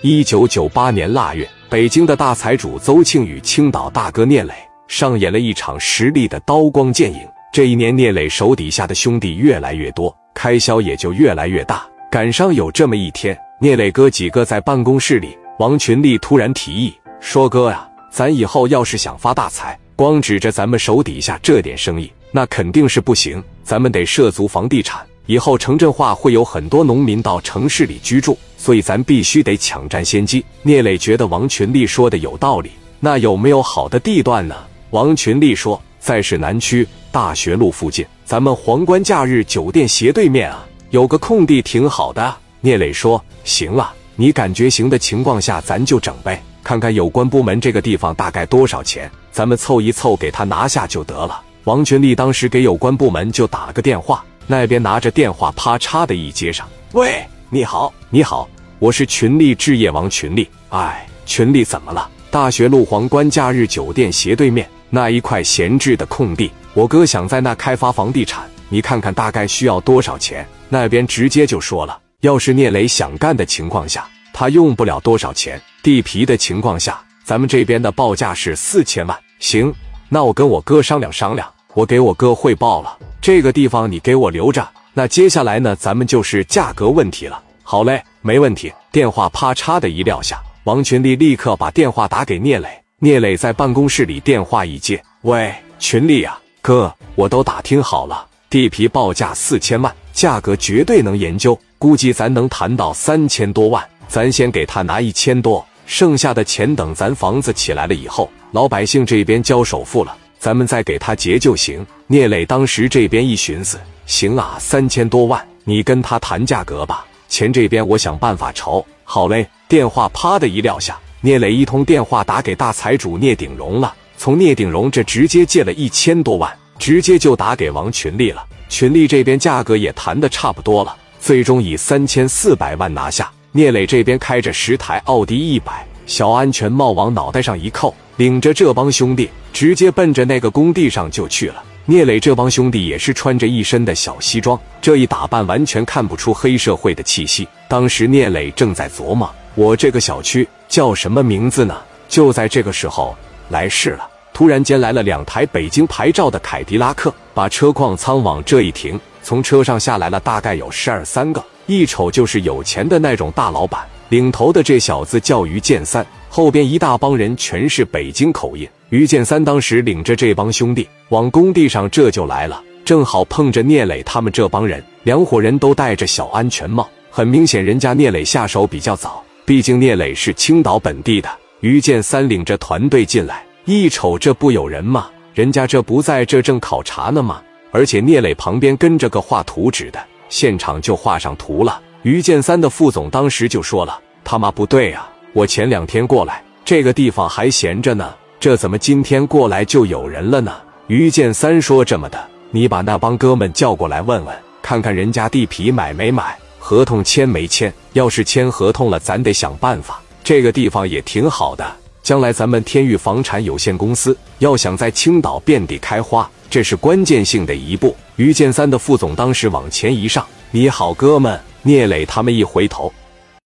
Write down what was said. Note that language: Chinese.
一九九八年腊月，北京的大财主邹庆与青岛大哥聂磊上演了一场实力的刀光剑影。这一年，聂磊手底下的兄弟越来越多，开销也就越来越大。赶上有这么一天，聂磊哥几个在办公室里，王群力突然提议说：“哥呀，咱以后要是想发大财，光指着咱们手底下这点生意，那肯定是不行。咱们得涉足房地产。”以后城镇化会有很多农民到城市里居住，所以咱必须得抢占先机。聂磊觉得王群力说的有道理，那有没有好的地段呢？王群力说，在市南区大学路附近，咱们皇冠假日酒店斜对面啊，有个空地挺好的。聂磊说，行啊，你感觉行的情况下，咱就整呗，看看有关部门这个地方大概多少钱，咱们凑一凑给他拿下就得了。王群力当时给有关部门就打了个电话。那边拿着电话，啪嚓的一接上，喂，你好，你好，我是群力置业王群力。哎，群力怎么了？大学路皇冠假日酒店斜对面那一块闲置的空地，我哥想在那开发房地产，你看看大概需要多少钱？那边直接就说了，要是聂磊想干的情况下，他用不了多少钱。地皮的情况下，咱们这边的报价是四千万。行，那我跟我哥商量商量，我给我哥汇报了。这个地方你给我留着，那接下来呢？咱们就是价格问题了。好嘞，没问题。电话啪嚓的一撂下，王群力立刻把电话打给聂磊。聂磊在办公室里，电话一接，喂，群力啊，哥，我都打听好了，地皮报价四千万，价格绝对能研究，估计咱能谈到三千多万。咱先给他拿一千多，剩下的钱等咱房子起来了以后，老百姓这边交首付了。咱们再给他结就行。聂磊当时这边一寻思，行啊，三千多万，你跟他谈价格吧。钱这边我想办法筹。好嘞，电话啪的一撂下，聂磊一通电话打给大财主聂鼎荣了。从聂鼎荣这直接借了一千多万，直接就打给王群力了。群力这边价格也谈的差不多了，最终以三千四百万拿下。聂磊这边开着十台奥迪一百，小安全帽往脑袋上一扣。领着这帮兄弟，直接奔着那个工地上就去了。聂磊这帮兄弟也是穿着一身的小西装，这一打扮完全看不出黑社会的气息。当时聂磊正在琢磨，我这个小区叫什么名字呢？就在这个时候，来事了。突然间来了两台北京牌照的凯迪拉克，把车况仓往这一停，从车上下来了大概有十二三个，一瞅就是有钱的那种大老板。领头的这小子叫于建三。后边一大帮人全是北京口音。于建三当时领着这帮兄弟往工地上这就来了，正好碰着聂磊他们这帮人，两伙人都戴着小安全帽。很明显，人家聂磊下手比较早，毕竟聂磊是青岛本地的。于建三领着团队进来，一瞅这不有人吗？人家这不在这正考察呢吗？而且聂磊旁边跟着个画图纸的，现场就画上图了。于建三的副总当时就说了：“他妈不对啊！”我前两天过来，这个地方还闲着呢，这怎么今天过来就有人了呢？于建三说：“这么的，你把那帮哥们叫过来问问，看看人家地皮买没买，合同签没签。要是签合同了，咱得想办法。这个地方也挺好的，将来咱们天域房产有限公司要想在青岛遍地开花，这是关键性的一步。”于建三的副总当时往前一上：“你好，哥们。”聂磊他们一回头，